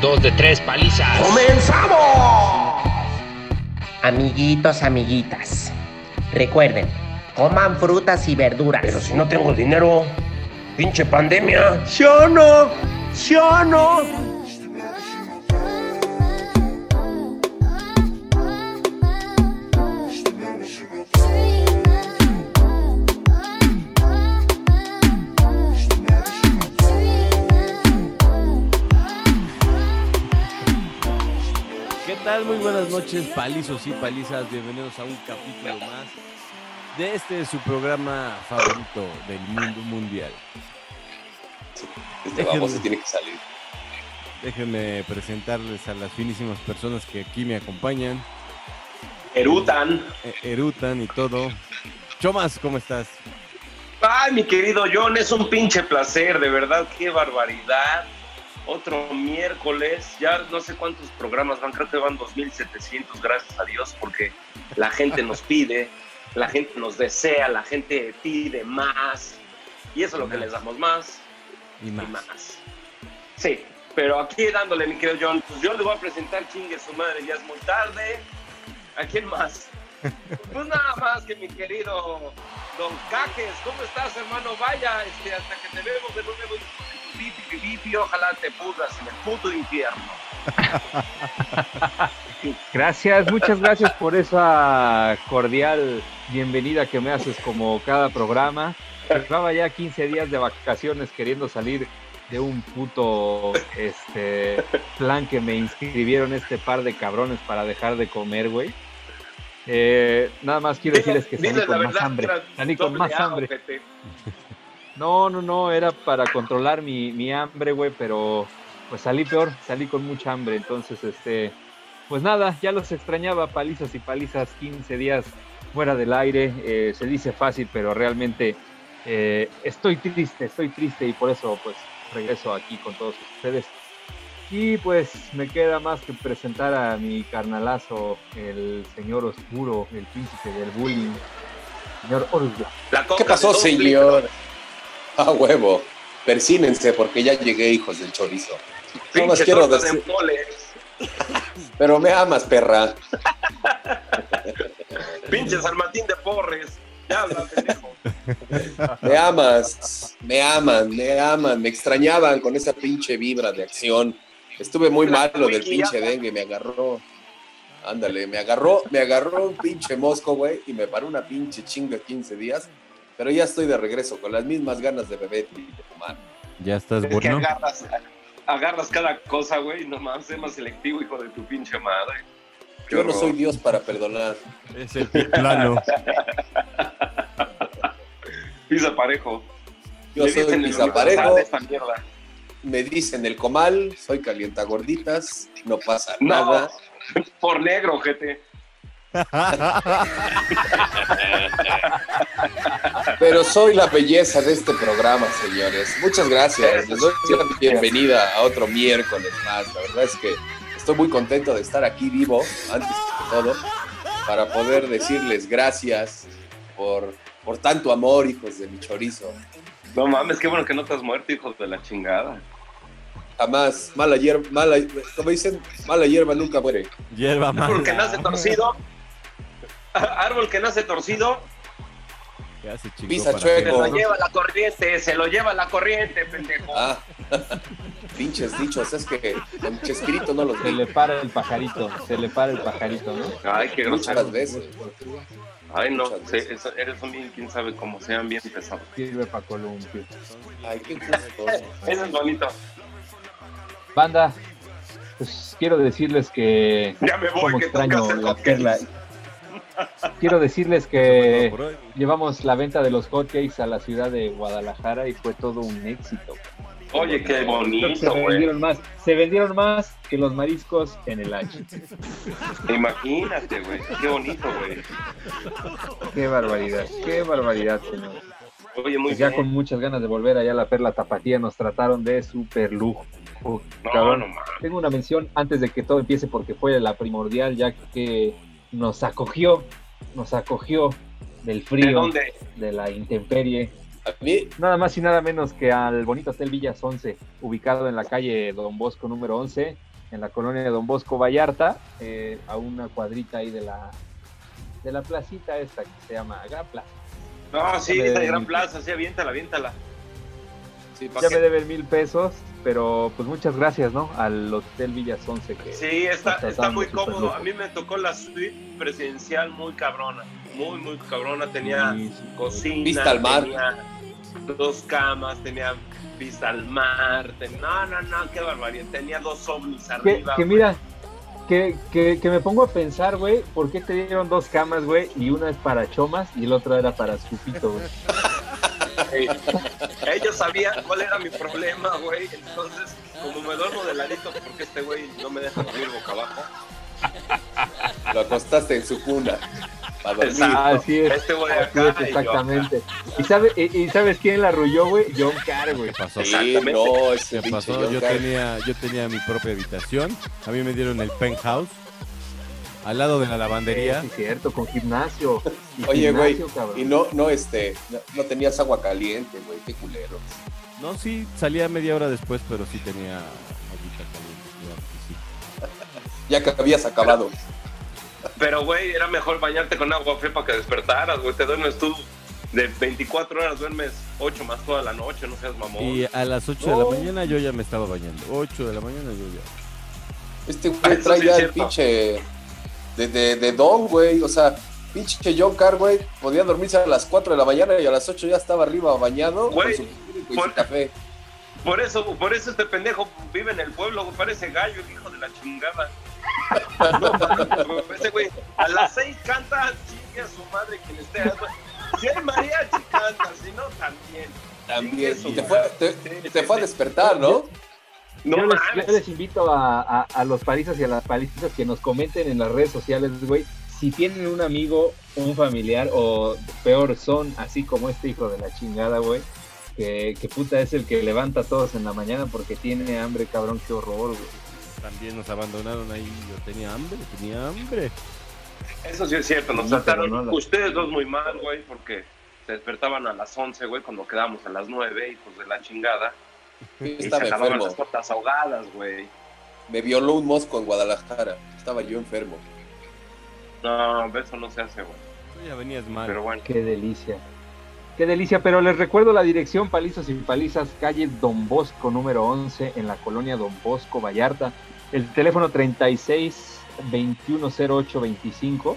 dos de tres palizas. ¡Comenzamos! Amiguitos, amiguitas, recuerden, coman frutas y verduras. Pero si no tengo dinero, pinche pandemia. ¿Sí o no? ¿Sí o no? Tal? Muy buenas noches, palizos y palizas. Bienvenidos a un capítulo más de este su programa favorito del mundo mundial. Este baboso tiene que salir. Déjenme presentarles a las finísimas personas que aquí me acompañan, Erutan. eh, erutan y todo. Chomas, ¿cómo estás? Ay, mi querido John, es un pinche placer, de verdad, qué barbaridad. Otro miércoles, ya no sé cuántos programas van, creo que van 2700, gracias a Dios, porque la gente nos pide, la gente nos desea, la gente pide más. Y eso es lo que les damos más Y y más. más. Sí, pero aquí dándole, mi querido John, pues yo le voy a presentar chingue su madre, ya es muy tarde. ¿A quién más? Pues nada más que mi querido Don Caques, ¿cómo estás, hermano? Vaya, este, hasta que te vemos de nuevo ojalá te pudras en el puto infierno. Gracias, muchas gracias por esa cordial bienvenida que me haces como cada programa. Llevaba ya 15 días de vacaciones queriendo salir de un puto este plan que me inscribieron este par de cabrones para dejar de comer, güey. Eh, nada más quiero decirles que salí con más hambre. Salí con más hambre. No, no, no, era para controlar mi, mi hambre, güey, pero pues salí peor, salí con mucha hambre, entonces, este, pues nada, ya los extrañaba, palizas y palizas, 15 días fuera del aire, eh, se dice fácil, pero realmente eh, estoy triste, estoy triste y por eso, pues, regreso aquí con todos ustedes. Y pues me queda más que presentar a mi carnalazo, el señor oscuro, el príncipe del bullying, señor coca ¿Qué pasó, señor? A huevo. Persínense porque ya llegué, hijos del chorizo. No más quiero de decir, pero me amas, perra. Pinche San Martín de Porres. Ya habla. Me amas, me aman, me aman, me extrañaban con esa pinche vibra de acción. Estuve muy malo del pinche dengue, me agarró. Ándale, me agarró, me agarró un pinche mosco, güey, y me paró una pinche chinga 15 días. Pero ya estoy de regreso con las mismas ganas de beber y de fumar. ¿Ya estás Es que bueno? agarras, agarras cada cosa, güey, nomás, sé más selectivo, hijo de tu pinche madre. Qué Yo no soy Dios para perdonar. Es el plano. Pisa parejo. Yo Le soy esta mierda. me dicen el comal, soy calientagorditas, no pasa No, nada. por negro, gente. Pero soy la belleza de este programa, señores. Muchas gracias. Les doy la bienvenida a otro miércoles más. La verdad es que estoy muy contento de estar aquí vivo, antes de todo, para poder decirles gracias por, por tanto amor, hijos de mi chorizo. No mames, qué bueno que no te has muerto, hijo de la chingada. Jamás, mala hierba, mala, como dicen, mala hierba nunca muere. Hierba mala. nace torcido. Árbol que nace torcido, Ya se Pisa para chueco. se lo lleva la corriente, se lo lleva la corriente, pendejo. Ah, pinches dichos, es que con Chespirito no los Se le para el pajarito, se le para el pajarito, ¿no? Ay, qué grosero. muchas veces. Ay, no, eres un bien, quién sabe cómo sean bien pesados. Sirve para columpio. Ay, qué. Eso es bonito. Banda, pues quiero decirles que Ya me voy, que extraño la perla. Quiero decirles que llevamos la venta de los hotcakes a la ciudad de Guadalajara y fue todo un éxito. Oye, qué se bonito, güey. vendieron más, se vendieron más que los mariscos en el H. Imagínate, güey. Qué bonito, güey. Qué barbaridad, qué barbaridad, señor. Oye, muy Pues ya bien. con muchas ganas de volver allá a la Perla Tapatía nos trataron de super lujo. No, Cabrón. no mames. Tengo una mención antes de que todo empiece porque fue la primordial ya que nos acogió, nos acogió del ¿De frío, dónde? de la intemperie, nada más y nada menos que al bonito Hotel Villas 11, ubicado en la calle Don Bosco número 11, en la colonia de Don Bosco Vallarta, eh, a una cuadrita ahí de la, de la placita esta que se llama Gran Plaza. No, sí, esa gran plaza, sí, aviéntala, aviéntala. Sí, Ya me deben mil pesos, pero pues muchas gracias, ¿no? Al Hotel Villas 11 que Sí, está, está muy cómodo. lujo. A mí me tocó la suite presidencial muy cabrona. Muy, muy cabrona. Tenía Sí, sí. cocina. Vista al mar. Tenía dos camas, tenía vista al mar. ten- No, no, no, qué barbaridad. Tenía dos ovnis Que, arriba. que güey. mira, que, que, que me pongo a pensar, güey, ¿por qué te dieron dos camas, güey? Y una es para chomas y el otro era para Sufito, güey. Ellos sabían cuál era mi problema, güey. Entonces, como me duermo de ladito, porque este güey no me deja dormir boca abajo. Lo acostaste en su cuna. Para dormir. Exacto. Así es. Este güey Así acá. es, exactamente. ¿Y, sabe, y, y sabes quién la arrulló, güey? John Carr, güey. ¿Qué pasó? Sí, Exactamente. no, ese ¿Qué pinche pasó? John Yo Carr. tenía, yo tenía mi propia habitación. A mí me dieron el penthouse. Al lado de la lavandería. Sí, es cierto, con gimnasio. Y Oye, güey, y no, no, este, no, no tenías agua caliente, güey, qué culero. No, sí, salía media hora después, pero sí tenía agüita caliente. que sí. Ya que habías acabado. Pero, güey, era mejor bañarte con agua fría para que despertaras, güey. Te duermes tú de 24 horas, duermes 8 más toda la noche, no seas mamón. Y a las 8 No. de la mañana yo ya me estaba bañando. 8 de la mañana yo ya. Este Ah, güey eso trae sí ya es el cierto. pinche de, de, de don, güey. O sea, pinche John Carr, güey, podía dormirse a las 4 de la mañana y a las 8 ya estaba arriba bañado Güey, con su, y su por- café. Por eso, por eso este pendejo vive en el pueblo, güey, parece gallo, el hijo de la chingada. No, ese güey, a las 6 canta, chingue a su madre quien esté. Si hay mariachi, canta, si no, también. También. Y te fue, te, madre. te fue a despertar, ¿no? No yo, les, yo les invito a, a- a los palizas y a las palizas que nos comenten en las redes sociales, güey, si tienen un amigo, un familiar o peor son así como este hijo de la chingada, güey, que, que puta es el que levanta a todos en la mañana porque tiene hambre, cabrón, qué horror, güey. También nos abandonaron ahí. Yo tenía hambre, tenía hambre. Eso sí es cierto, nos Sí, trataron pero no la- ustedes dos muy mal, güey, porque se despertaban a las 11, güey, cuando quedamos a las 9, hijos de la chingada. Y se Estaba enfermo. las tortas ahogadas, güey. Me violó un mosco en Guadalajara. Estaba yo enfermo. No, eso no se hace, güey. Tú ya venías mal. Pero bueno. Qué delicia. Qué delicia, pero les recuerdo la dirección Palizas y Palizas, calle Don Bosco número 11 en la colonia Don Bosco Vallarta. El teléfono 36 2108 25,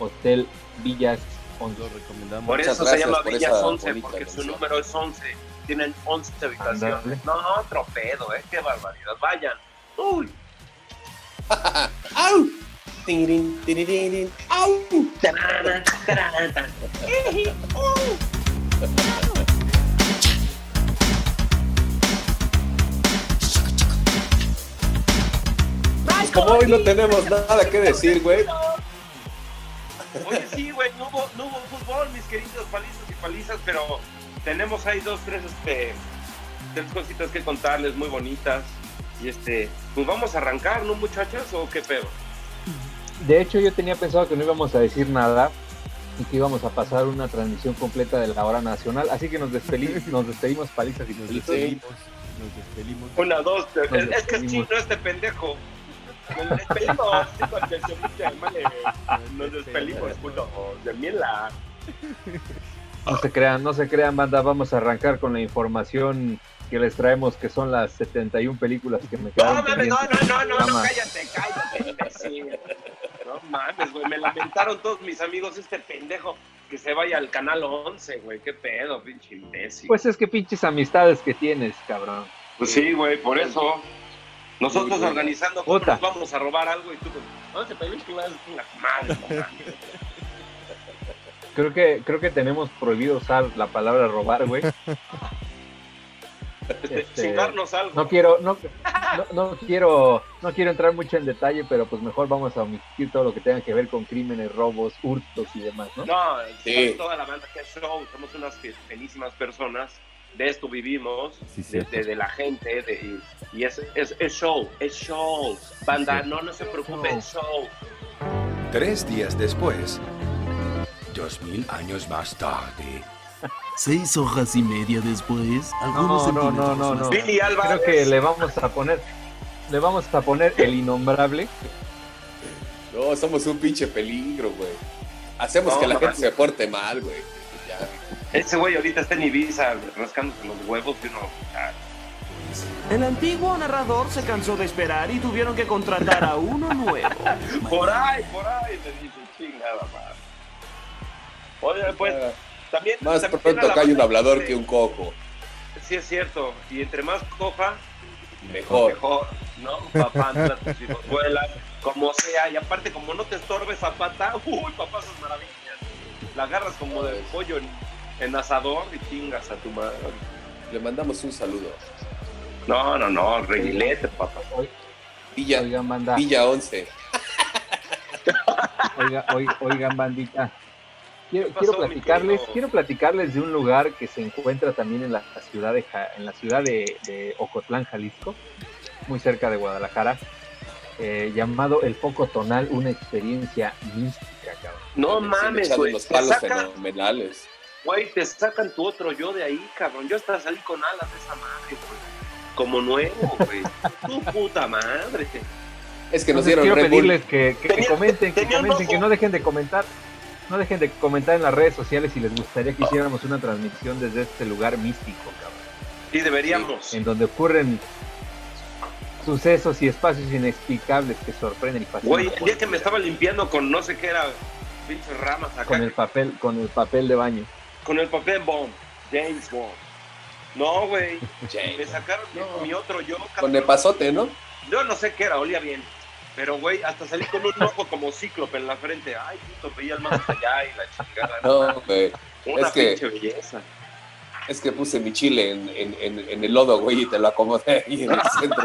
Hotel Villas 11. Lo recomendamos. Por Muchas eso se gracias llama por Villas esa 11, bonita porque su número es 11. Tienen 11 habitaciones. Ándale. No, otro pedo, ¿eh? Qué barbaridad. Vayan. Uy. ¡Au! Tirirín, tirirín, ¡Au! Tarara. Pues como hoy no tenemos nada que decir, güey. Oye, sí, güey, no hubo, no hubo fútbol, mis queridos palizas y palizas, pero tenemos ahí dos, tres, este, tres cositas que contarles muy bonitas. Y este, pues vamos a arrancar, ¿no, muchachas? ¿O qué pedo? De hecho, yo tenía pensado que no íbamos a decir nada y que íbamos a pasar una transmisión completa de la hora nacional. Así que nos, despedi- nos despedimos, Palizas y Nos despedimos. Nos despedimos. Una, dos, tres. Nos Es, que es despedimos. chino este pendejo. Nos despedimos. Nos despedimos, puto, de miela. No se crean, no se crean, banda. Vamos a arrancar con la información que les traemos, que son las 71 películas que me No, quedaron mames, no, no, no, no, no, cállate, cállate, imbécil. No mames, güey, me lamentaron todos mis amigos este pendejo que se vaya al canal 11, güey, qué pedo, pinche imbécil. Pues es que pinches amistades que tienes, cabrón. Pues sí, güey, por eso. Nosotros organizando nos vamos a robar algo y tú, con 11 películas, una madre, no mames. Creo que, creo que tenemos prohibido usar la palabra robar, güey. Este, Este, Chingarnos algo. No quiero, no, no, no quiero, no quiero entrar mucho en detalle, pero pues mejor vamos a omitir todo lo que tenga que ver con crímenes, robos, hurtos y demás, ¿no? No, Sí. toda la banda que es show, somos unas felicísimas personas, de esto vivimos, Sí, de, cierto. de- de la gente, de- y, es, es, es show, es show. Banda, no, no se preocupe, es show. Tres días después, dos mil años más tarde. Seis hojas y media después, algunos No, no, no, no, no. Billy Álvarez. Creo que le vamos a poner, le vamos a poner el innombrable. No, somos un pinche peligro, güey. Hacemos No, que la no, gente no. se porte mal, güey. Ese güey ahorita está en Ibiza rascándose los huevos y uno. ah, El antiguo narrador se cansó de esperar y tuvieron que contratar a uno nuevo. Por ahí, por ahí, me dice chingada más. Oye, pues también. Más también pronto cae un hablador que un cojo. Sí, es cierto. Y entre más coja, Mejor. mejor, ¿no? Papá, tus hijos vuelan, como sea. Y aparte, como no te estorbe Zapata, uy, papá, esas maravillas. La agarras como de pollo en, en asador y chingas a tu madre. Le mandamos un saludo. No, no, no, reguilete, papá. Villa, Oigan, banda. Villa 11. Oiga, oiga, oigan, bandita. Quiero, ¿Qué pasó, quiero platicarles, quiero platicarles de un lugar que se encuentra también en la ciudad de Ja- en la ciudad de, de Ocotlán, Jalisco, muy cerca de Guadalajara, eh, llamado el Foco Tonal, una experiencia mística, cabrón. No mames, güey. los Te palos sacan, fenomenales. güey, te sacan tu otro yo de ahí, cabrón. Yo hasta salí con alas de esa madre, güey. Como nuevo, güey. tu puta madre. Es que nos Entonces, dieron quiero Red Bull. pedirles que, que Tenía- comenten, que comenten, que no dejen de comentar. No dejen de comentar en las redes sociales si les gustaría que hiciéramos una transmisión desde este lugar místico, cabrón. Sí, deberíamos. en donde ocurren sucesos y espacios inexplicables que sorprenden y fascinan. Güey, el día que me estaba limpiando con no sé qué era, pinches ramas acá, con el papel, con el papel de baño. con el papel Bond, James Bond. No, güey, me sacaron mi- No. mi otro yo. Con cabrón. el pasote, ¿no? Yo no sé qué era, olía bien. Pero, güey, hasta salí con un ojo como cíclope en la frente. Ay, puto, veía el más allá y la chingada. No, güey. Una es que- pinche belleza. Es que puse mi chile en, en, en, en el lodo, güey, y te lo acomodé ahí en el centro.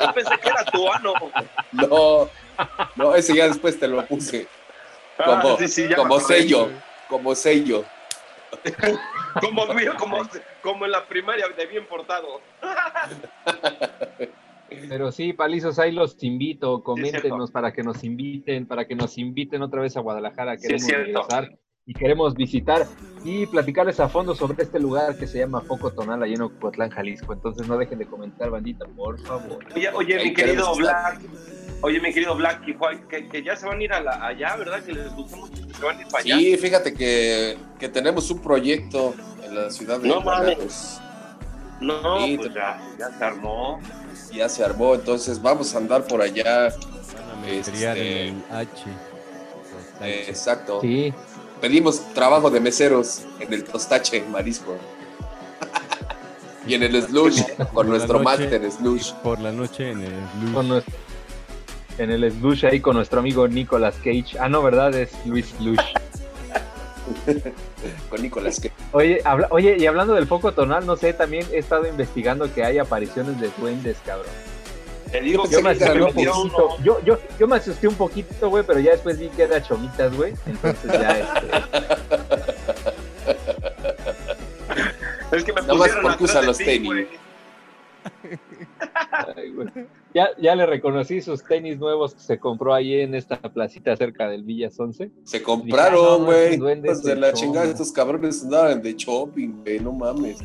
Yo pensé que era tu ano. No, no, ese ya después te lo puse. Como, Ah, sí, sí, ya como sello, como sello. Como, mira, como, como en la primaria de bien portado. Pero sí, palizos, ahí los invito, coméntenos para que nos inviten, para que nos inviten otra vez a Guadalajara, Sí, queremos cierto. regresar y queremos visitar y platicarles a fondo sobre este lugar que se llama Foco Tonal, allá en Ocotlán, Jalisco. Entonces no dejen de comentar, bandita, por favor. Oye, oye mi querido. Black. Oye, mi querido Black y Juan, que, que ya se van a ir a la- allá, ¿verdad? Que les gustó mucho que se van a ir para allá. Sí, fíjate que, que tenemos un proyecto en la ciudad de No mames. No, Sí, pues te- ya, ya se armó. Ya se armó, entonces vamos a andar por allá. Este- en el H. Eh, exacto. Sí, Pedimos trabajo de meseros en el Tostache Marisco. y en el Slush, con nuestro noche. máster Slush. Por la noche en el Blues. con nuestro, en el slush ahí con nuestro amigo Nicolas Cage. Ah, no, ¿verdad? Es Luis Slush. Con Nicolás que Oye, habla- oye, y hablando del foco tonal, no sé, también he estado investigando que hay apariciones de duendes, cabrón. Te digo Yo Yo me que pensé asusté me un poquito, uno. yo, yo, yo me asusté un poquito, güey, pero ya después vi que era chomitas, güey. Entonces ya, este, Es que me Nada más porque atrás usa de los ti, tenis. güey. ay, güey. Ya, ya le reconocí sus tenis nuevos que se compró ahí en esta placita cerca del Villas 11. se Ah, compraron, no, güey. duendes Hijos de de la chingada, estos cabrones andaban de shopping, güey, no mames.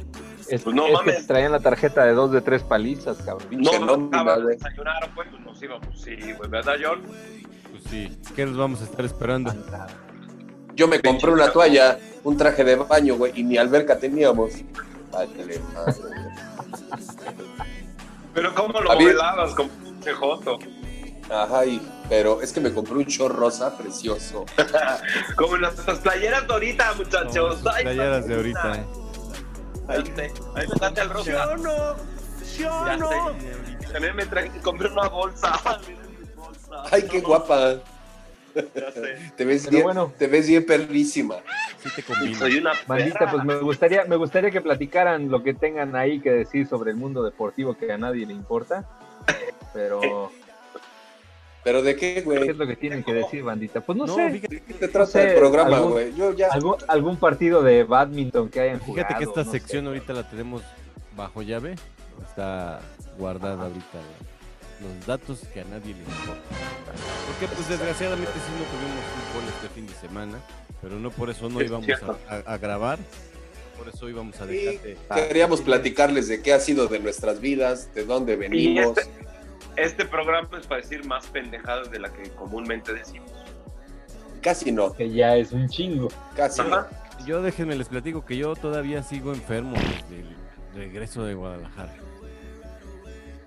Es, Pues no es que mames. traían la tarjeta de dos de tres palizas, cabrón. No, nómina, acabas de güey. desayunar, pues, pues nos íbamos. Sí, güey, ¿verdad, John? Pues sí. ¿Qué nos vamos a estar esperando? Yo me compré una toalla, un traje de baño, güey, y ni alberca teníamos. Vale, madre. Pero ¿cómo lo velabas con pinche joto? Ajá, y- pero es que me compré un short rosa precioso. Como en nuestras playeras de ahorita, muchachos. Como Ay, playeras de ahorita. Ahí te, ahí date al rosa. Yo no, yo Ya no. sé. También me traje, compré una bolsa. Ay, qué guapa. Ya sé. Te ves Pero bien, bueno. te ves bien perrísima. Sí te combina. Soy una Bandita, perra. pues me gustaría, me gustaría que platicaran lo que tengan ahí que decir sobre el mundo deportivo que a nadie le importa. Pero, ¿Pero de qué, ¿qué güey? es lo que tienen que decir, bandita? Pues no, No, sé, fíjate, ¿De qué te trata sé, el programa, algún- güey? Yo ya. algún, algún partido de badminton que hayan jugado. fíjate que esta no sección sé. ahorita la tenemos bajo llave. Está guardada ahorita. güey. Los datos que a nadie le importan. Porque pues desgraciadamente sí no tuvimos fútbol este fin de semana. Pero no por eso no Es íbamos a, a- a grabar. Por eso íbamos a dejarte. queríamos platicarles de qué ha sido de nuestras vidas, de dónde Y venimos. este, este programa es para decir más pendejadas de la que comúnmente decimos. Casi no, Que ya es un chingo. casi no. Yo déjenme les platico que yo todavía sigo enfermo desde el regreso de Guadalajara.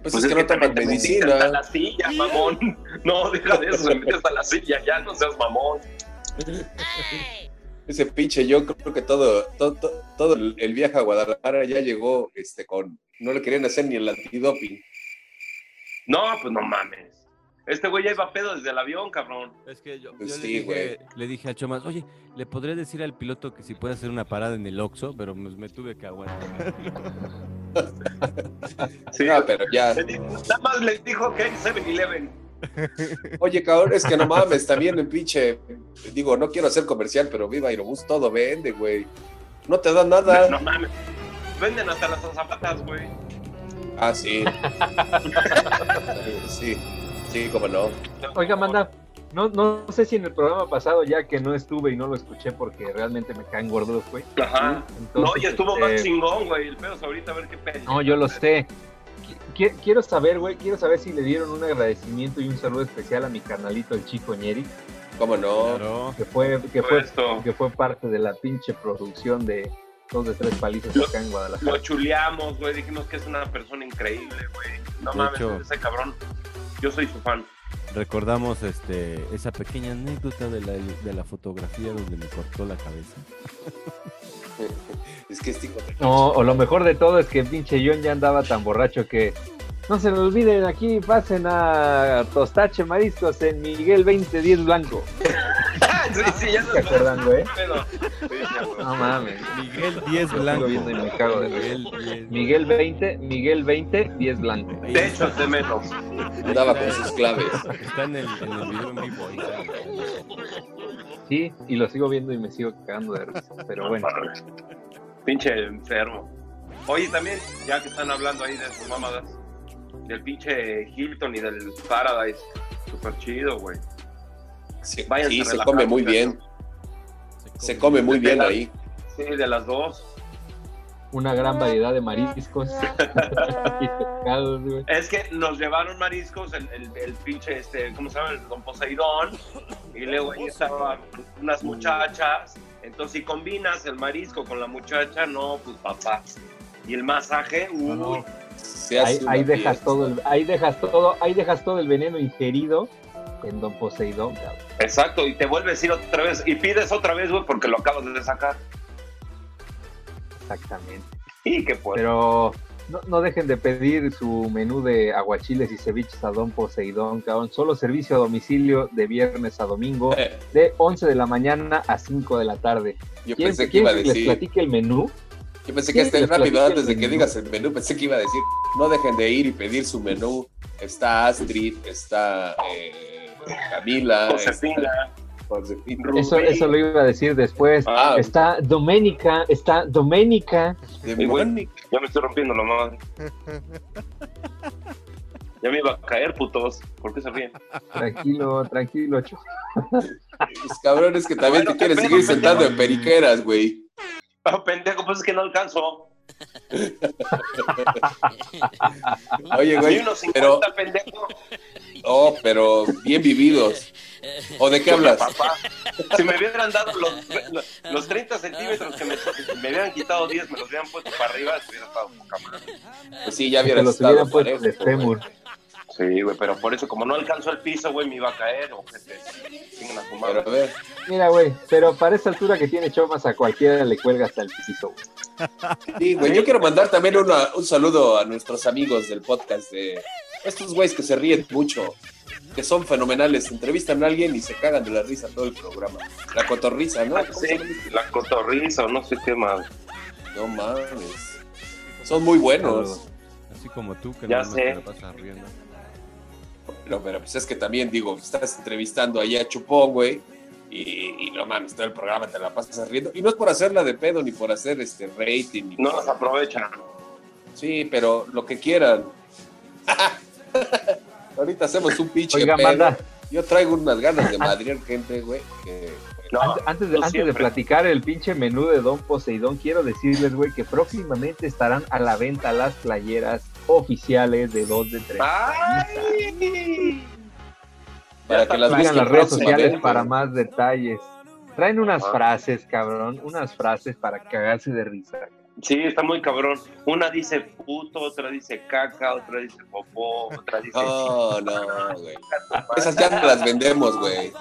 Pues, es que no te metes- te metes a la silla, mamón. No, deja de eso, te metes a la silla, ya no seas mamón. Ese pinche yo creo que todo, todo, todo, todo el viaje a Guadalajara ya llegó este con. No le querían hacer ni el antidoping. No, pues no mames. Este güey ya iba pedo desde el avión, cabrón. Es que yo, Pues yo sí, le, güey. dije, le dije a Chomas, oye, ¿le podré decir al piloto que si puede hacer una parada en el Oxxo? Pero pues, me tuve que aguantar. Sí, Ah, pero ya. Nada más les dijo que hay 7-Eleven. Oye, cabrón, es que no mames, también el pinche. Digo, no quiero hacer comercial, pero Viva Aerobús todo vende, güey. No te dan nada. No mames. Venden hasta las zapatas, güey. Ah, sí. sí, sí, cómo no. Oiga, manda, no, no sé si en el programa pasado, ya que no estuve y no lo escuché porque realmente me caen gordos, güey. Ajá. Entonces, No, y estuvo este, más chingón, güey. El pedo es ahorita a ver qué pedo. No, yo lo sé. Qui- qui- Quiero saber, güey, quiero saber si le dieron un agradecimiento y un saludo especial a mi canalito, el chico Ñeri, Cómo no. Claro. que fue, que fue, Esto. que fue parte de la pinche producción de dos de tres palizas Lo- acá en Guadalajara. Lo chuleamos, güey. Dijimos que es una persona increíble, güey. No De mames, hecho- ese cabrón. Yo soy su fan. Recordamos este, esa pequeña anécdota de la, de la fotografía donde me cortó la cabeza. Es que este hijo de- No, o lo mejor de todo es que pinche John ya andaba tan borracho que no se le olviden aquí, pasen a Tostache Mariscos en Miguel 2010 Blanco. sí, sí, ya ¿Se acuerdan, güey? No mames. Miguel 10 Lo Blanco. sigo viendo y me cago de Miguel 10. Miguel 20, Miguel 20, 10 Blanco. De hecho, de menos. andaba con sus claves. Está en el, en el video en vivo. Sí, y lo sigo viendo y me sigo cagando de risa. Pero bueno, Pinche enfermo. Oye, también, ya que están hablando ahí de sus mamadas, del pinche Hilton y del Paradise. Súper chido, güey. Sí, Váyanse sí, se come muy bien. Se come muy bien ahí. Sí, de las dos. una gran variedad de mariscos y pescados, güey. Es que nos llevaron mariscos, el, el, el pinche, este, ¿cómo se llama? El don Poseidón. Y luego ahí estaban unas muchachas. Entonces, si combinas el marisco con la muchacha, no, pues papá. Y el masaje, uy, No, Se Ahí, ahí dejas todo el, ahí dejas todo, ahí dejas todo el veneno ingerido en Don Poseidón, cabrón. Exacto. Y te vuelves a ir otra vez. Y pides otra vez, güey, porque lo acabas de sacar. Exactamente. Y que pues. Pero no, no dejen de pedir su menú de aguachiles y ceviches a Don Poseidón, cabrón. Solo servicio a domicilio de viernes a domingo, Eh, de 11 de la mañana a 5 de la tarde. Yo ¿Quieren, pensé que iba a que les decir. platique el menú? Yo pensé que ¿Quieren este les rápido, antes de que digas el menú, pensé que iba a decir, no dejen de ir y pedir su menú. Está Astrid, está eh, Camila, Josefina. Rubí. Eso, eso lo iba a decir después. Ah, Está Doménica, está Doménica. Ya me estoy rompiendo la madre. Ya me iba a caer, putos. ¿Por qué se ríen? Tranquilo, tranquilo, cho- Los cabrones que también Bueno, te quieres qué seguir sentando pendejo. en periqueras, güey. Ah, pendejo, pues es que no alcanzo. Oye, Hay güey, unos 50, pero, pendejo. Oh, pero bien vividos. ¿O de qué hablas? Papá, si me hubieran dado los, los 30 centímetros que me, me hubieran quitado 10, me los hubieran puesto para arriba, hubiera estado poca madre. Pues sí, ya estado hubieran parejo, de fémur. Sí, güey, pero por eso, como no alcanzó el piso, güey, me iba a caer, ojete. Tengan a ver, Mira, güey, pero para esa altura que tiene Chomas a cualquiera le cuelga hasta el piso, güey. sí, güey, yo quiero mandar también una- un saludo a nuestros amigos del podcast de estos güeyes que se ríen mucho, que son fenomenales. Entrevistan a alguien y se cagan de la risa todo el programa. La cotorriza, ¿no? Ah, ¿Cómo sí, la cotorriza o no sé qué más. No mames. Son muy buenos. Así como tú, que Ya nada más sé. te la pasas riendo. No, pero pues es que también digo, estás entrevistando ahí a Chupón, güey. Y, y no mames, todo el programa te la pasas riendo. Y no es por hacerla de pedo ni por hacer este rating. ni No por- nos aprovechan. Sí, pero lo que quieran. Ahorita hacemos un pinche Oiga, manda, Yo traigo unas ganas de madrear gente, güey, que No, Antes, antes de, no antes de platicar el pinche menú de Don Poseidón, quiero decirles, güey, que próximamente estarán a la venta las playeras oficiales de 2 de 3. ¡Ay! Para Ya que las busquen las redes sociales para más detalles. Traen unas Ah. frases, cabrón, unas frases para cagarse de risa. Sí, está muy cabrón. Una dice puto, otra dice caca, otra dice popó, otra dice... No, no, güey. Esas ya no las vendemos, güey.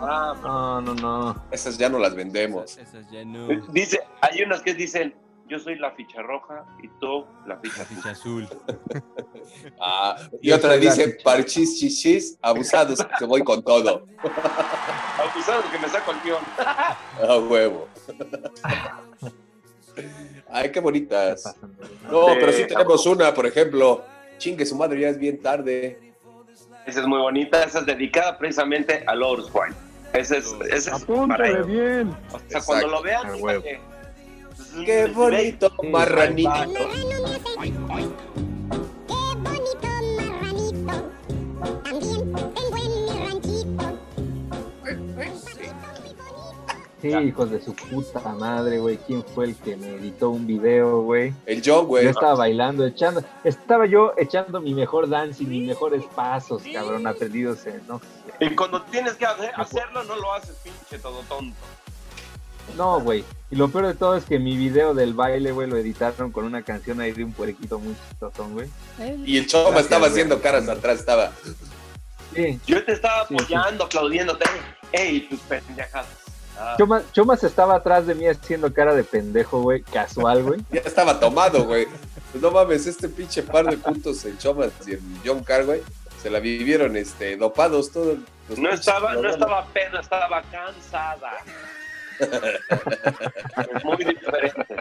Ah, No, no, no. Esas ya no las vendemos. Esas ya no. Dice, hay unas que dicen, yo soy la ficha roja y tú la ficha La azul. ficha azul. Ah, y otra dice, parchis, chichis, abusados, que voy con todo. Abusados que me saco el guion. A huevo. Ay, qué ¿Qué bonitas. No, pero sí tenemos una, por ejemplo, chingue su madre, ya es bien tarde. Esa es muy bonita, esa es dedicada precisamente a Lourdes White. Esa es, esa es para ellos. bien. O sea, cuando lo vean, A huevo. díganle, Qué bonito, Sí, marranito. Sí, hijos de su puta madre, güey. ¿Quién fue el que me editó un video, güey? El John, güey. Yo estaba bailando, echando, estaba yo echando mi mejor dance y mis mejores pasos, cabrón, aprendidos en, no sé. Y cuando tienes que hacer- hacerlo, no lo haces, pinche todo tonto. No, güey. Y lo peor de todo es que mi video del baile, güey, lo editaron con una canción ahí de un puerquito muy chistosón, güey. Y el Choma estaba haciendo caras atrás, estaba. Sí. Yo te estaba Sí, apoyando, aplaudiéndote. ¡Ey, tus pendejadas! Ah, Chomas, Chomas estaba atrás de mí haciendo cara de pendejo, güey, casual, güey. Ya estaba tomado, güey. Pues no mames, este pinche par de puntos, el Chomas y el John Carr, güey, se la vivieron este, dopados todos. los no estaba, no estaba pena, estaba cansada. Muy diferente.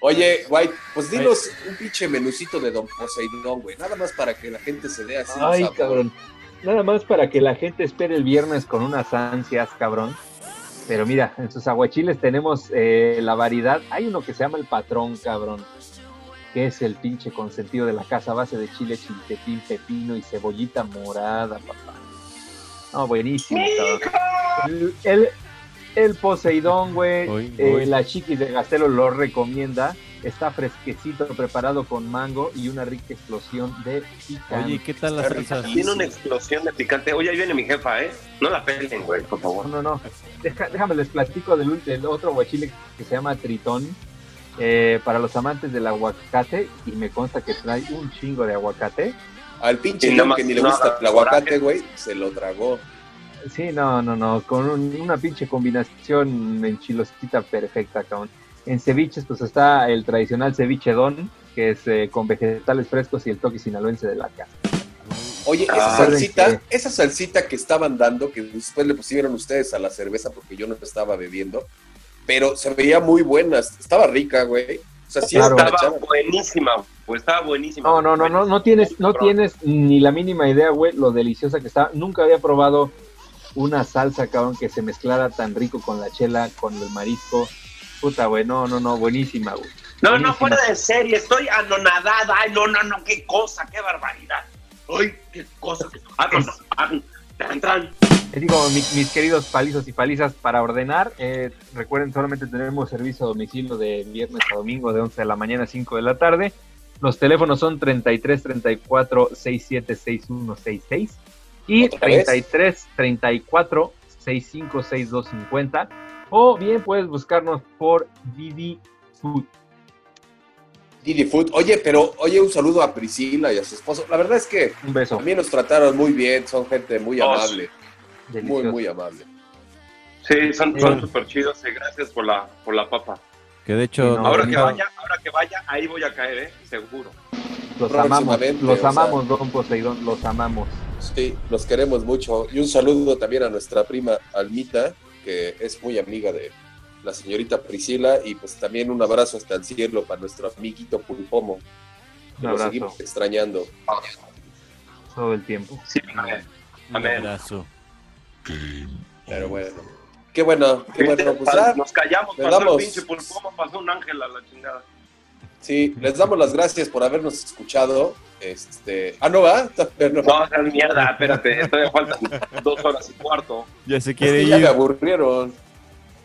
Oye, White, pues dinos un pinche menucito de Don Poseidón, güey. Nada más para que la gente se dé así. Ay, cabrón. Nada más para que la gente espere el viernes con unas ansias, cabrón. Pero mira, en sus aguachiles tenemos eh, la variedad. Hay uno que se llama el patrón, cabrón. Que es el pinche consentido de la casa a base de chile, chiltepín, pepino y cebollita morada, papá. No, buenísimo, cabrón. El, el, el Poseidón, güey. Eh, la chiquis de Gastelo lo recomienda. Está fresquecito, preparado con mango y una rica explosión de picante. Oye, ¿qué tal las salsas? Tiene una explosión de picante. Oye, ahí viene mi jefa, ¿eh? No la pelen, güey, por favor. No, no, no. Deja- déjame les platico del, del otro guachile que se llama Tritón. eh, para los amantes del aguacate, y me consta que trae un chingo de aguacate. Al pinche más- que ni le gusta el aguacate, güey, se lo tragó. Sí, no, no, no. Con un- una pinche combinación enchilosita perfecta, cabrón. En ceviches, pues está el tradicional ceviche don, que es eh, con vegetales frescos y el toque sinaloense de la casa. Oye, esa Ah, salsita, recuerden esa salsita que estaban dando, que después le pusieron ustedes a la cerveza porque yo no estaba bebiendo, pero se veía muy buena, estaba rica, güey. O sea, sí Claro. es Estaba buenísima, pues estaba buenísima. No, no, no, no, no tienes, no tienes ni la mínima idea, güey, lo deliciosa que está. Nunca había probado una salsa, cabrón, que se mezclara tan rico con la chela, con el marisco. Puta, güey, no, no, no, buenísima, güey. No, no, fuera de serie, estoy anonadada. Ay, no, no, no, qué cosa, qué barbaridad. Ay, qué cosa. Ah, no, no, ah, tran, tran. Les digo, mi- mis queridos palizos y palizas, para ordenar, eh, recuerden, solamente tenemos servicio a domicilio de viernes a domingo de 11 de la mañana a 5 de la tarde. Los teléfonos son 33 34 67 61 66 y ¿Otra vez? 33 34 65 62 50. O bien puedes buscarnos por Didi Food. Didi Food. Oye, pero, oye, un saludo a Priscila y a su esposo. La verdad es que Un beso. también nos trataron muy bien, son gente muy Oh, amable, muy, Delicioso. muy amable. Sí, son súper chidos y gracias por la, por la papa. Que de hecho, no, Ahora que vaya, ahora que vaya, ahí voy a caer, ¿eh? Seguro. Los amamos, los sea. amamos, Don Poseidón, los amamos. Sí, los queremos mucho. Y un saludo también a nuestra prima Almita, que es muy amiga de la señorita Priscila, y pues también un abrazo hasta el cielo para nuestro amiguito Pulpomo, que Un lo seguimos extrañando. todo el tiempo. Sí, amén. un Amén. abrazo. Pero bueno, qué bueno, qué bueno. Pues, ah, Nos callamos, pasó damos- el pinche pulpomo, pasó un ángel a la chingada. Sí, les damos las gracias por habernos escuchado. Este, ah, no va, no. No, seas mierda, espérate, todavía faltan dos horas y cuarto. Ya se Es quiere que ya me ir. aburrieron.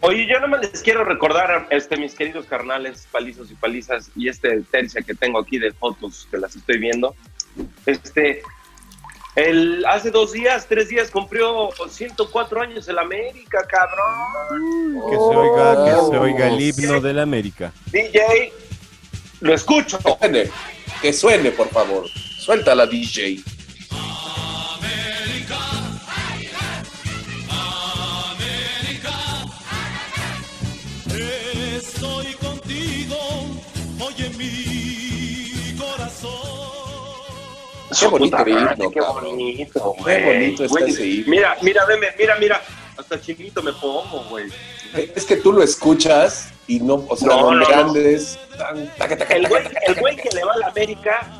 Oye, yo no me les quiero recordar, este, mis queridos carnales, palizos y palizas, y este tercia que tengo aquí de fotos que las estoy viendo. Este, el, hace dos días, tres días cumplió 104 años el América, cabrón. Que se oiga, que se Oh. oiga el himno de la América. DJ, lo escucho. Que suene, que suene, por favor. Suéltala, DJ. Estoy contigo, oye mi corazón. Qué bonito himno, qué bonito, Qué güey. bonito está Güey. Mira, mira, veme, mira, mira. Hasta chinito me pongo, güey. Es que tú lo escuchas y no, o sea, No, donde no, no. andes. tan, taca, taca, El güey, taca, el taca, güey taca. que le va a la América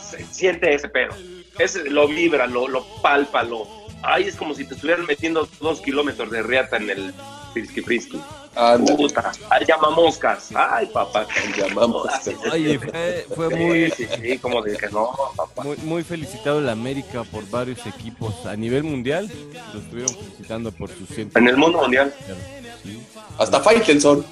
se siente ese pedo. Ese lo vibra, lo, lo palpa, lo. Ay, es como si te estuvieran metiendo dos kilómetros de riata en el frisky frisky. Ándale, Puta, ay, llama moscas. Ay, papá. llamamos. Oye, fue, fue muy, Sí, sí, sí, como dije, no, papá. muy, muy felicitado el América por varios equipos a nivel mundial. Lo estuvieron felicitando por sus 100. En el mundo mundial. Sí, Hasta Faitelson.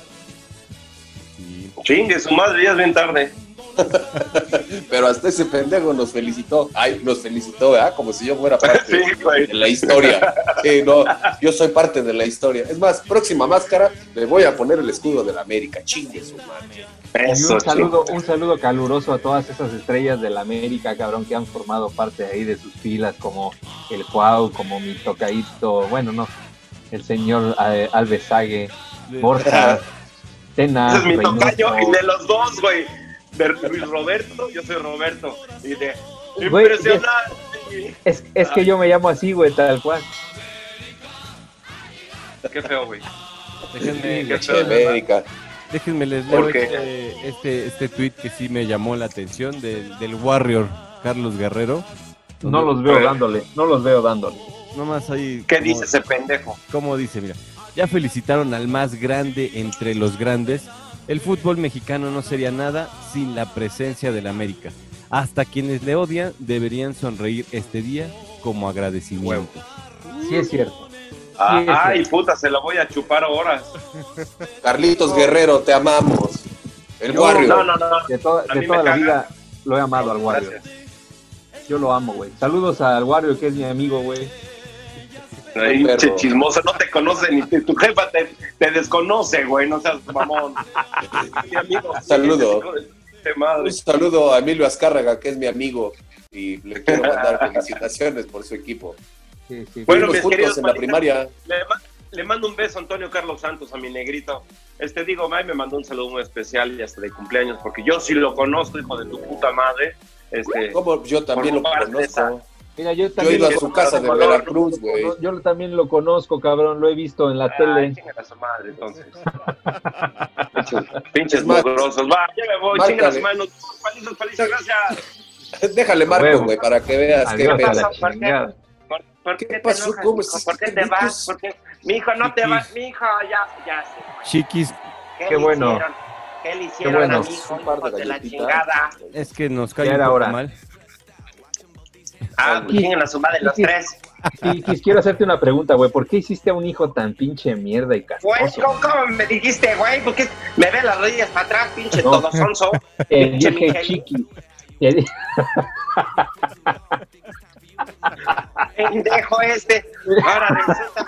sí. Chingue, su madre, ya es bien tarde. Pero hasta ese pendejo nos felicitó. Ay, nos felicitó, ¿verdad? Como si yo fuera parte Sí, de la historia. Sí, no, yo soy parte de la historia. Es más, próxima máscara, le voy a poner el escudo de la América. Chingue su madre. Y un saludo, un saludo caluroso a todas esas estrellas de la América, cabrón, que han formado parte ahí de sus filas, como el Cuau, como mi tocaíto, bueno, no, el señor eh, Alvesague, Borja, Tena, Ese es mi Reynoso. tocayo y de los dos, güey. De Luis Roberto, yo soy Roberto. Y de Güey, impresionante. Es, es que yo me llamo así, güey, tal cual. Qué feo, güey. Déjenme, Qué feo. América. déjenme les leo este, este, este tweet que sí me llamó la atención del, del Warrior Carlos Guerrero. No los veo dándole, no los veo dándole. Nomás ahí. ¿Qué como- dice ese pendejo? ¿Cómo dice? Mira, ya felicitaron al más grande entre los grandes. El fútbol mexicano no sería nada sin la presencia del América. Hasta quienes le odian deberían sonreír este día como agradecimiento. Sí es cierto. Ah, Sí, Ay, puta, se lo voy a chupar horas. Carlitos Guerrero, te amamos. El Yo- Warrior. No, no, no. De, to- toda la caga. vida lo he amado al Wario. Gracias. Yo lo amo, güey. Saludos al Wario, que es mi amigo, güey. Ay, perro. che chismoso, no te conoce ni te- tu jefa te, te desconoce, güey, no seas mamón. Mi amigo. Saludo. Madre. Un saludo a Emilio Azcárraga, que es mi amigo. Y le quiero mandar felicitaciones por su equipo. Sí, sí. Bueno, Fuimos mis juntos queridos en la primaria. Le, ma- le mando un beso a Antonio Carlos Santos, a mi negrito. Este, digo, May me mandó un saludo muy especial y hasta de cumpleaños, porque yo sí lo conozco, hijo de tu puta madre. Este, Como yo también lo conozco. Mira, yo Yo he también ido a lo su conozco, casa de Veracruz, güey. Yo también lo conozco, cabrón. Lo he visto en la Ay, tele. chingan a su madre, entonces. pinches mugrosos. Va, ya me voy, márcale. chingan a su madre. Palizos, palizos, gracias. Déjale marco, güey, para que veas qué Adiós a pedo. la ¿Por qué? chingada. ¿Por, por ¿Qué qué, te pasó? enojas, ¿Cómo estás? ¿Por qué te vas? ¿Por qué? Mi hijo, no te vas. Mi hijo, ya, ya sé. Chiquis, ¿Qué, bueno. hicieron? ¿Qué le hicieron bueno. a mi hijo, par de hijo de la chingada? es que nos cae un poco hora. mal. Ah, pues chingan a su madre los tres. Y, y quiero hacerte una pregunta, güey. ¿Por qué hiciste a un hijo tan pinche mierda y Güey, castroso? ¿cómo, cómo me dijiste, güey? ¿Por qué me ve las rodillas para atrás, pinche No. todo sonso? Te Pinche dije chiqui. Pendejo este. Ahora resulta,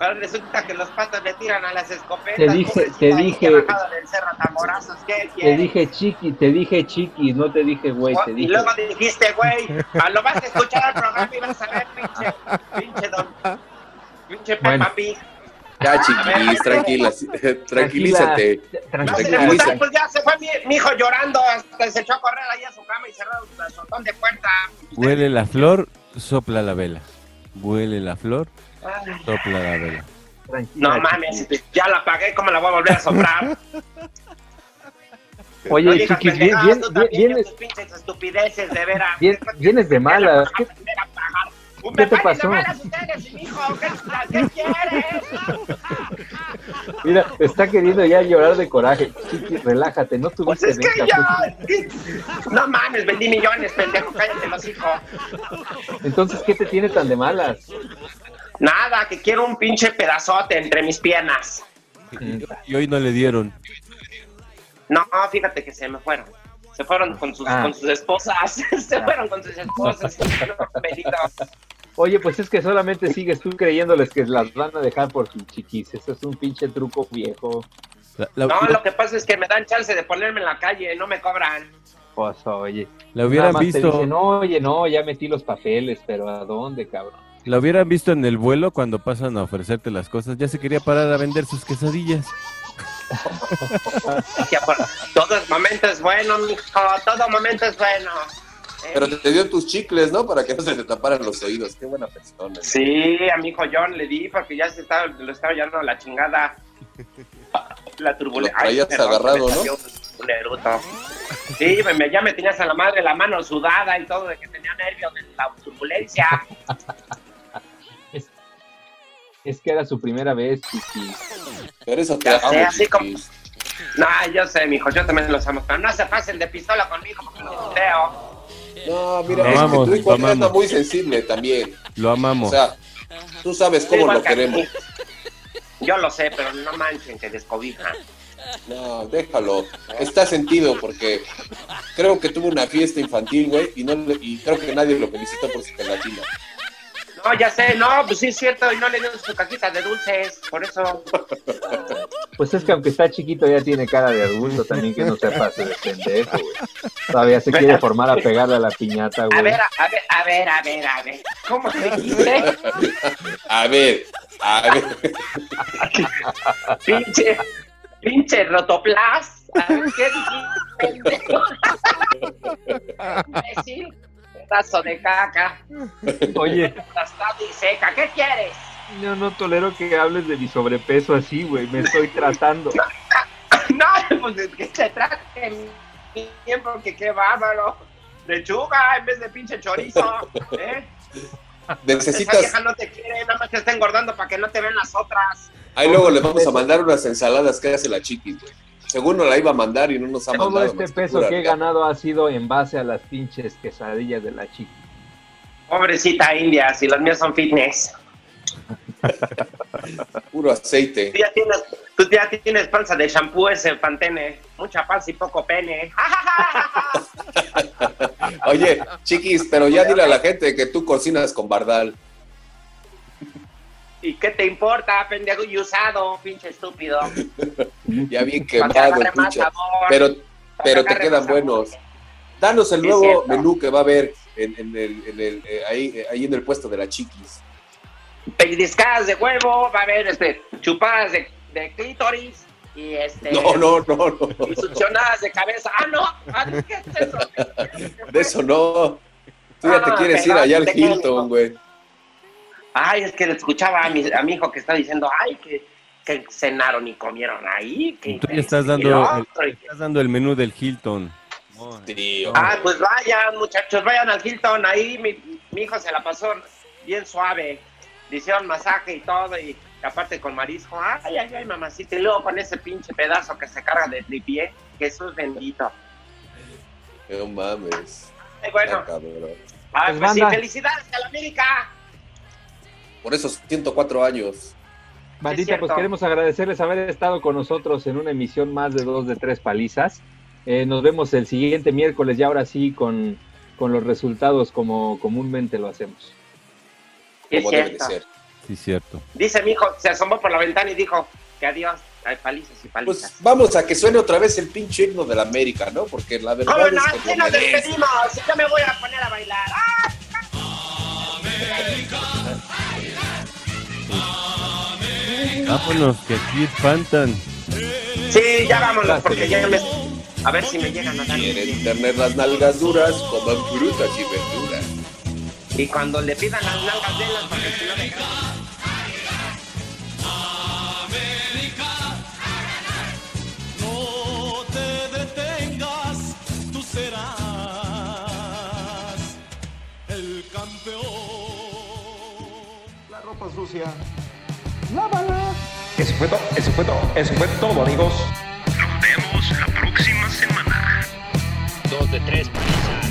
ahora resulta que los patos le tiran a las escopetas. Te dije- te dije- que bajada del cerro Tamorazos, ¿qué Te dije chiqui, te dije chiqui, no te dije güey, te y dije. luego dijiste, güey, a lo vas a escuchar al programa y vas a ver, pinche, pinche don, pinche Peppa Bueno. Pig. Ya, chiquis, tranquila, tranquilízate. Tranquilízate. pues ya se fue mi, mi hijo llorando, hasta se echó a correr ahí a su cama y cerró el soltón de puerta. Huele la flor, sopla la vela. Huele la flor, sopla la vela. Tranquila, No mames, ya la pagué, ¿cómo la voy a volver a soplar? Oye, No chiquis, bien, vienes, tus pinches estupideces, de veras. bien- vienes de malas. ¿Qué, qué te pasó? Mira, está queriendo ya llorar de coraje. Chiqui, relájate, no Pues tuviste es que ya. No mames, vendí millones, pendejo, cállate los hijos. pues. Entonces, ¿qué te tiene tan de malas? Nada, que quiero un pinche pedazote entre mis piernas. Y hoy no le dieron. No, fíjate que se me fueron. Se fueron con sus, Ah. con sus esposas. se fueron con sus esposas. No, Benito. Oye, pues es que solamente sigues tú creyéndoles que las van a dejar por sus chiquis. Eso es un pinche truco viejo. La, la- No, lo que pasa es que me dan chance de ponerme en la calle, no me cobran. Pues oye. la hubieran nada más te visto, dicen, oye, no, ya metí los papeles, pero ¿a dónde, cabrón? La hubieran visto en el vuelo cuando pasan a ofrecerte las cosas. Ya se quería parar a vender sus quesadillas. Por- Todo momento es bueno, mijo, todo momento es bueno. Eh, Pero te, dio tus chicles, ¿no? Para que no se te taparan los oídos. Qué buena persona. Sí, a mi hijo John le di porque ya se estaba, lo estaba llevando la chingada. La turbulencia. Traías perdón, agarrado, ¿no? salió Un eruto. Sí, me- me- ya me tenías a la madre la mano sudada y todo de que tenía nervios de la turbulencia. Es que era su primera vez, chiqui. Pero eso te sé, amo, así como- chiquis. No, yo sé, mijo, yo también los amo, pero no se pasen de pistola conmigo porque los veo. No, mira, Lo es amamos, que tu lo hijo anda muy sensible también. Lo amamos. O sea, tú sabes cómo lo que queremos. Yo lo sé, pero no manchen que descobija. No, déjalo. Está sentido porque creo que tuvo una fiesta infantil, güey, y, no le- y creo que nadie lo felicitó por su gelatina. No, ya sé, no, pues sí es cierto, y no le dio su cajita de dulces, por eso. Pues es que aunque está chiquito ya tiene cara de adulto también que no se pase de pendejo, güey. Todavía se quiere formar a pegarle a la piñata, A güey. ver, a, a ver, a ver, a ver, a ver. ¿Cómo te dijiste? A ver, a ver. pinche, pinche rotoplas. A ver, ¿qué dijiste? Imbécil. Pedazo de caca. Oye, y seca. ¿Qué quieres? yo no tolero que hables de mi sobrepeso así, güey. Me estoy tratando. No, pues es que se trate bien porque qué bárbaro. Lechuga en vez de pinche chorizo. ¿eh? Esa Necesitas. vieja no te quiere, nada más te está engordando para que no te vean las otras. Ahí luego le vamos a mandar unas ensaladas que hace la chiquis, güey. Según nos la iba a mandar y no nos ha Todo mandado. este más peso que he ganado ha sido en base a las pinches quesadillas de la chica. Pobrecita India, si las mías son fitness. Puro aceite. Tú ya tienes, tú ya tienes panza de shampoo ese pantene. Mucha panza y poco pene. Oye, chiquis, pero ya dile a la gente que tú cocinas con Bardal. ¿Y qué te importa, pendejo y usado, pinche estúpido? Ya bien quemado, sabor. Pero, pero te quedan sabor. buenos. Danos el nuevo menú que va a haber en, en el, en el, eh, ahí, eh, ahí en el puesto de la chiquis. Pellizcadas de huevo, va a haber este, chupadas de, de clítoris y este. No, no, no, no. Y succionadas de cabeza. Ah, no. ¿Qué es eso? De eso no. Tú ya te Ah, quieres ir allá al Hilton, güey. Ay, es que escuchaba a mi, a mi hijo que está diciendo, ay, que, que cenaron y comieron ahí. Que Tú ya estás dando el, estás dando el menú del Hilton. Tío. Ah, pues vayan, muchachos, vayan al Hilton. Ahí mi, mi hijo se la pasó bien suave. Le hicieron masaje y todo, y aparte con marisco. Ay, ay, ay, mamacita. Y luego con ese pinche pedazo que se carga de tripié. Jesús bendito. No mames. Ay, bueno, Ah, ah, Pues, pues sí, felicidades a la América. Por esos 104 años. Bandita, cierto. pues queremos agradecerles haber estado con nosotros en una emisión más de dos de tres palizas. Eh, nos vemos el siguiente miércoles y ahora sí con, con los resultados como comúnmente lo hacemos. Sí, es Como debe de cierto. ser. Sí, cierto. Dice mi hijo, se asomó por la ventana y dijo que adiós. Hay palizas y palizas. Pues vamos a que suene otra vez el pinche himno de la América, ¿no? Porque la verdad ¿Cómo es no? que Así lo nos despedimos. Yo me voy a poner a bailar. ¡Ah! Vámonos, que aquí espantan. Sí, ya vámonos, porque ya me... A ver si me llegan a dar. Quieren tener las nalgas duras, coman frutas y verduras. Y cuando le pidan las nalgas, denlas, porque si no dejan. No te detengas, tú serás el campeón. La ropa sucia. Lávala. Eso fue todo, eso fue todo, eso fue todo, amigos. Nos vemos la próxima semana. Dos de tres, palizas.